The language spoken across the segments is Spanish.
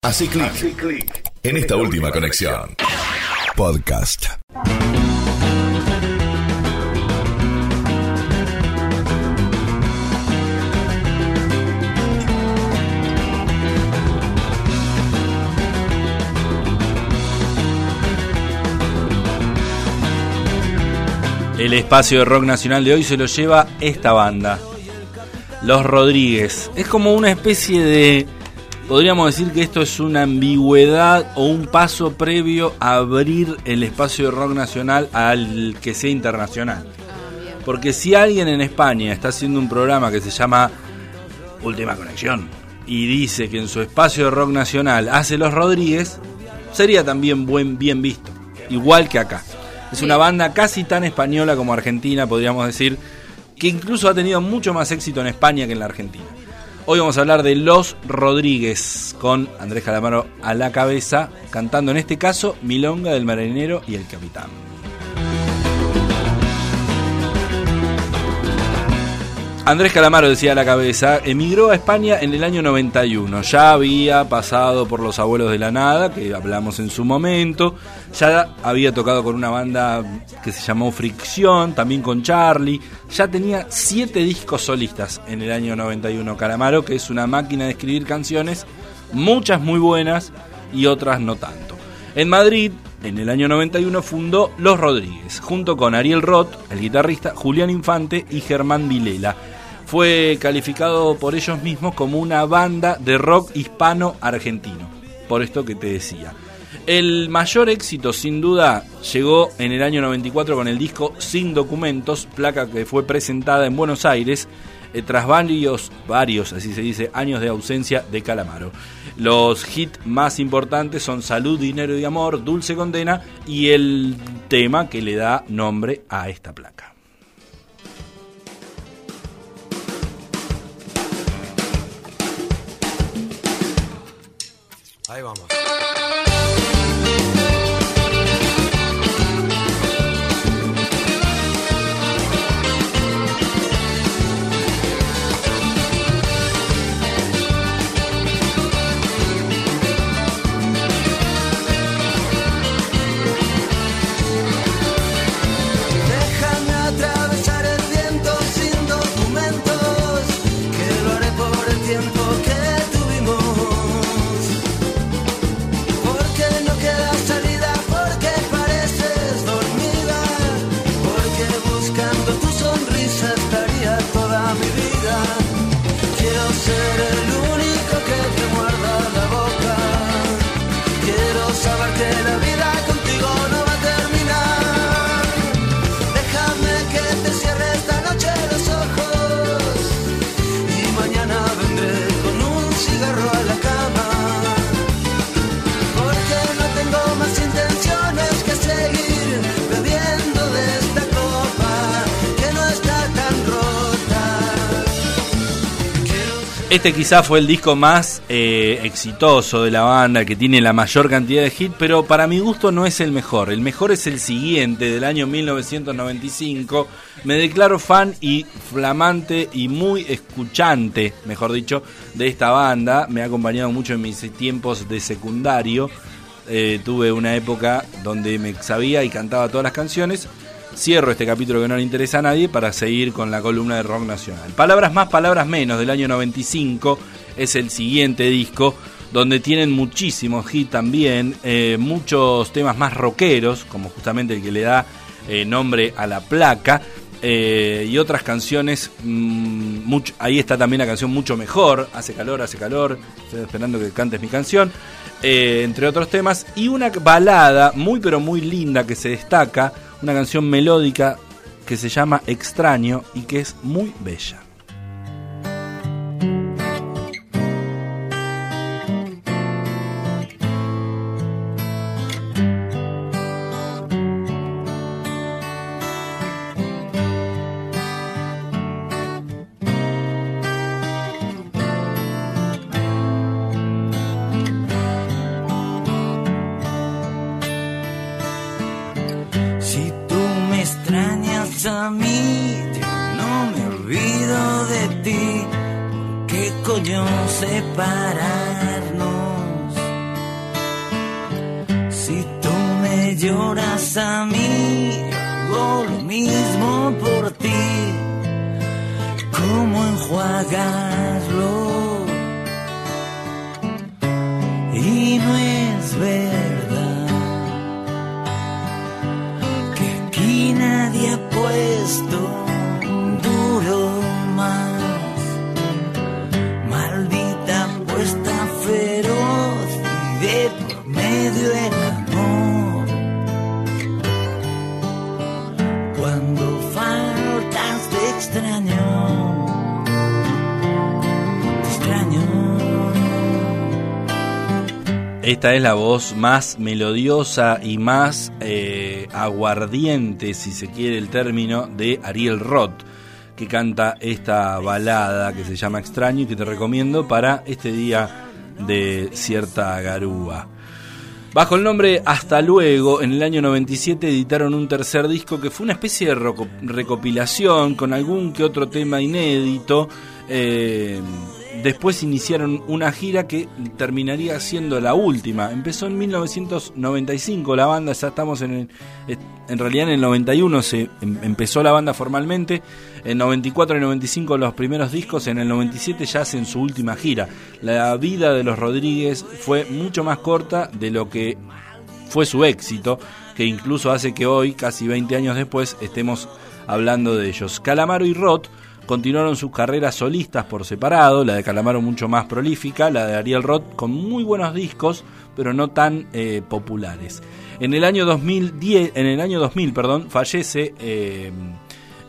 Así clic en esta última conexión. Podcast. El espacio de rock nacional de hoy se lo lleva esta banda, Los Rodríguez. Es como una especie de podríamos decir que esto es una ambigüedad o un paso previo a abrir el espacio de rock nacional al que sea internacional. Porque si alguien en España está haciendo un programa que se llama Última Conexión y dice que en su espacio de rock nacional hace los Rodríguez, sería también buen, bien visto, igual que acá. Es una banda casi tan española como argentina, podríamos decir, que incluso ha tenido mucho más éxito en España que en la Argentina. Hoy vamos a hablar de Los Rodríguez con Andrés Calamaro a la cabeza, cantando en este caso Milonga del Marinero y el Capitán. Andrés Calamaro decía a la cabeza, emigró a España en el año 91, ya había pasado por Los Abuelos de la Nada, que hablamos en su momento, ya había tocado con una banda que se llamó Fricción, también con Charlie, ya tenía siete discos solistas en el año 91 Calamaro, que es una máquina de escribir canciones, muchas muy buenas y otras no tanto. En Madrid, en el año 91 fundó Los Rodríguez, junto con Ariel Roth, el guitarrista, Julián Infante y Germán Vilela fue calificado por ellos mismos como una banda de rock hispano-argentino, por esto que te decía. El mayor éxito, sin duda, llegó en el año 94 con el disco Sin Documentos, placa que fue presentada en Buenos Aires eh, tras varios, varios, así se dice, años de ausencia de Calamaro. Los hits más importantes son Salud, Dinero y Amor, Dulce Condena y el tema que le da nombre a esta placa. Ahí vamos. sonrisa tan Este quizá fue el disco más eh, exitoso de la banda, que tiene la mayor cantidad de hits, pero para mi gusto no es el mejor. El mejor es el siguiente, del año 1995. Me declaro fan y flamante y muy escuchante, mejor dicho, de esta banda. Me ha acompañado mucho en mis tiempos de secundario. Eh, tuve una época donde me sabía y cantaba todas las canciones cierro este capítulo que no le interesa a nadie para seguir con la columna de rock nacional. Palabras más, palabras menos del año 95 es el siguiente disco donde tienen muchísimos hits también, eh, muchos temas más rockeros, como justamente el que le da eh, nombre a la placa, eh, y otras canciones, mm, ahí está también la canción Mucho Mejor, Hace calor, hace calor, estoy esperando que cantes mi canción, entre otros temas, y una balada muy pero muy linda que se destaca, una canción melódica que se llama Extraño y que es muy bella. a mí, yo no me olvido de ti, qué coño separarnos. Si tú me lloras a mí, yo hago lo mismo por ti, ¿cómo enjuagar? estou. Esta es la voz más melodiosa y más eh, aguardiente, si se quiere el término, de Ariel Roth, que canta esta balada que se llama Extraño y que te recomiendo para este día de cierta garúa. Bajo el nombre Hasta Luego, en el año 97 editaron un tercer disco que fue una especie de recopilación con algún que otro tema inédito. eh, después iniciaron una gira que terminaría siendo la última. Empezó en 1995 la banda, ya estamos en el, en realidad en el 91 se em- empezó la banda formalmente, en 94 y 95 los primeros discos, en el 97 ya hacen su última gira. La vida de los Rodríguez fue mucho más corta de lo que fue su éxito, que incluso hace que hoy, casi 20 años después, estemos hablando de ellos. Calamaro y Roth continuaron sus carreras solistas por separado, la de Calamaro mucho más prolífica, la de Ariel Roth con muy buenos discos, pero no tan eh, populares. En el año 2010, en el año 2000, perdón, fallece eh,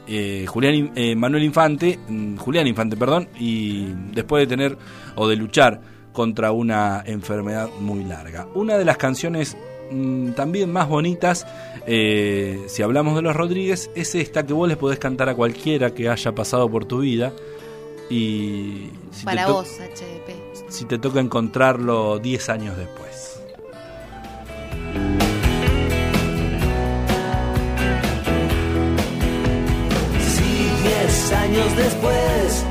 eh, Julián eh, Manuel Infante, mm, Julián Infante, perdón, y después de tener o de luchar contra una enfermedad muy larga. Una de las canciones mm, también más bonitas, eh, si hablamos de los Rodríguez, es esta que vos les podés cantar a cualquiera que haya pasado por tu vida y si Para te vos, HDP. si te toca encontrarlo 10 años después. Si diez años después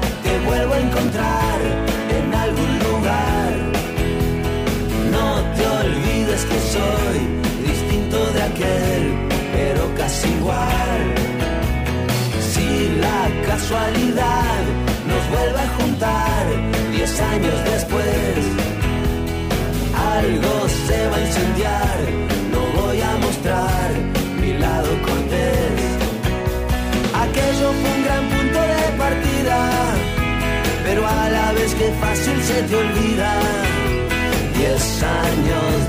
nos vuelve a juntar diez años después, algo se va a incendiar, no voy a mostrar mi lado cortés. Aquello fue un gran punto de partida, pero a la vez que fácil se te olvida. Diez años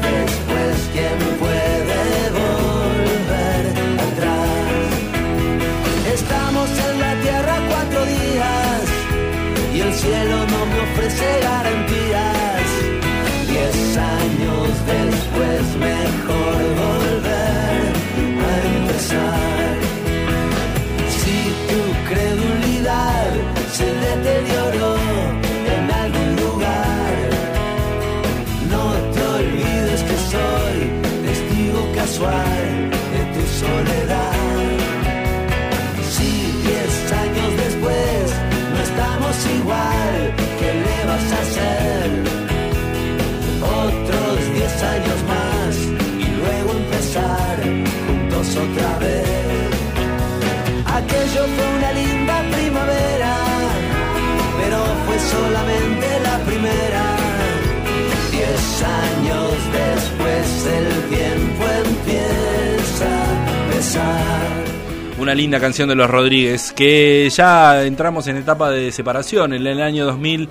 ofrece garantías. Diez años después, mejor volver a empezar. Si tu credulidad se deterioró en algún lugar, no te olvides que soy testigo casual de tu soledad. Si diez años después no estamos igual, Una linda canción de los Rodríguez, que ya entramos en etapa de separación en el año 2000,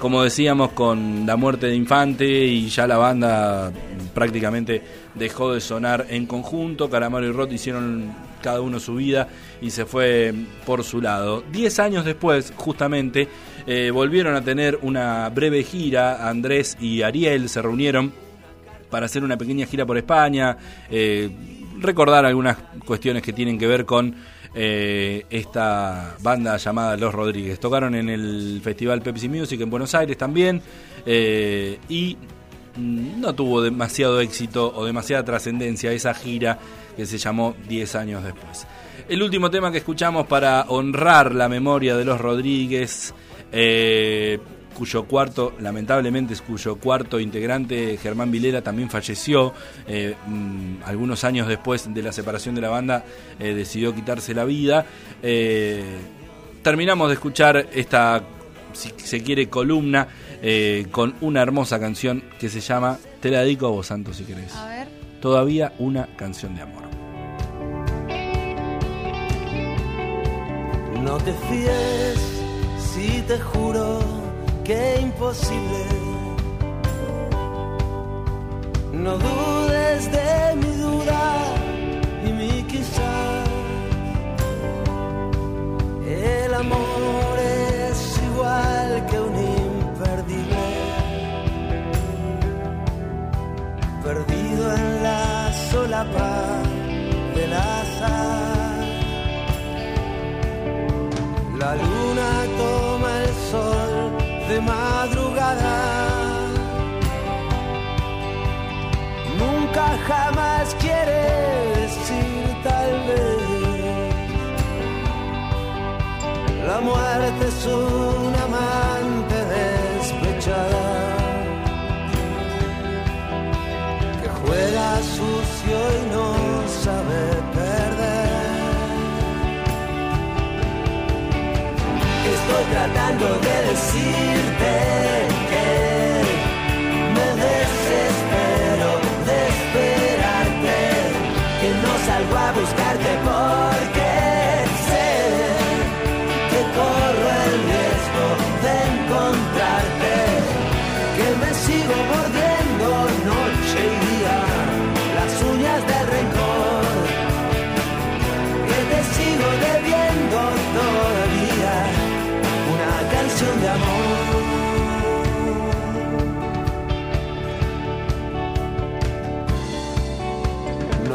como decíamos, con la muerte de Infante y ya la banda prácticamente dejó de sonar en conjunto. Calamaro y Roth hicieron cada uno su vida y se fue por su lado. Diez años después, justamente, eh, volvieron a tener una breve gira. Andrés y Ariel se reunieron para hacer una pequeña gira por España, eh, recordar algunas cuestiones que tienen que ver con eh, esta banda llamada Los Rodríguez. Tocaron en el Festival Pepsi Music en Buenos Aires también eh, y mm, no tuvo demasiado éxito o demasiada trascendencia esa gira que se llamó 10 años después. El último tema que escuchamos para honrar la memoria de los Rodríguez eh, cuyo cuarto, lamentablemente, es cuyo cuarto integrante, Germán Vilera, también falleció. eh, mm, algunos años después de la separación de la banda, eh, decidió quitarse la vida. Eh, terminamos de escuchar esta, si se quiere, columna eh, con una hermosa canción que se llama Te la dedico a vos, Santo, si querés. A ver. Todavía una canción de amor. No te fíes si te juro que imposible. No dudes de mi duda jamás quiere decir tal vez. La muerte es un amante despechada que juega sucio y no sabe perder. Estoy tratando de decirte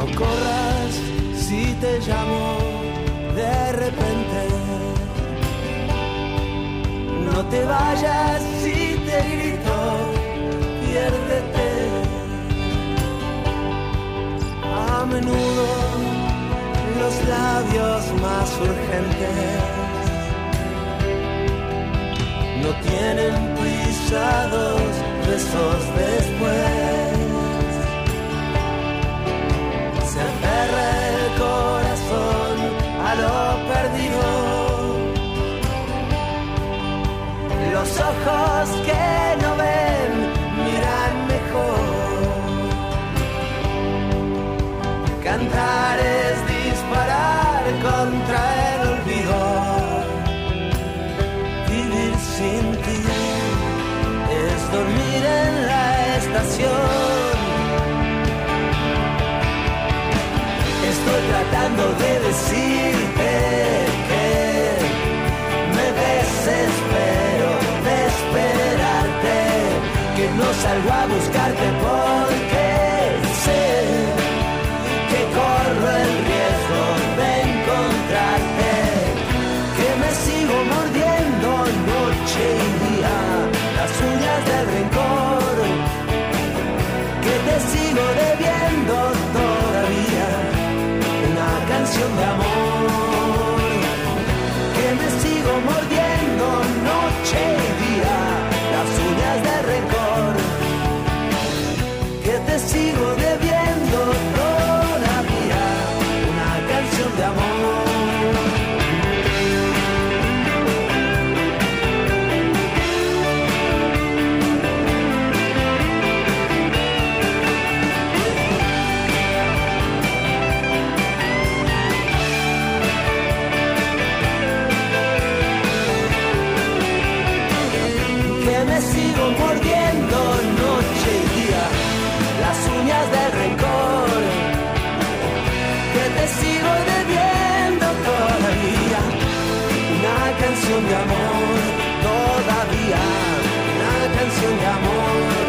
No corras si te llamo de repente. No te vayas si te grito, piérdete. A menudo los labios más urgentes no tienen prisa dos besos después. Ojos que no ven miran mejor. Cantar es disparar contra el olvido. Vivir sin ti es dormir en la estación. Estoy tratando de decirte salgo a buscarte porque sé que corro el riesgo de encontrarte, que me sigo mordiendo noche y día las uñas del rencor, que te sigo debiendo todavía. Una canción de amor, canción de amor, todavía una canción de amor.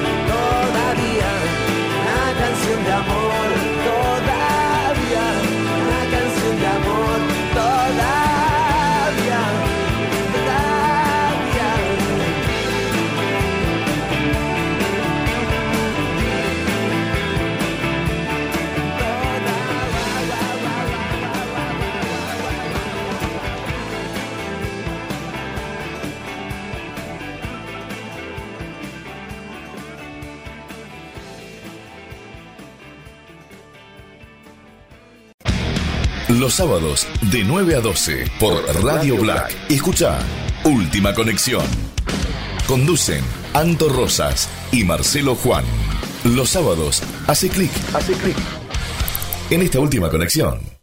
Los sábados de 9 a 12 por Radio Black. Escucha Última Conexión. Conducen Anto Rosas y Marcelo Juan. Los sábados hace clic, hace clic en esta última conexión.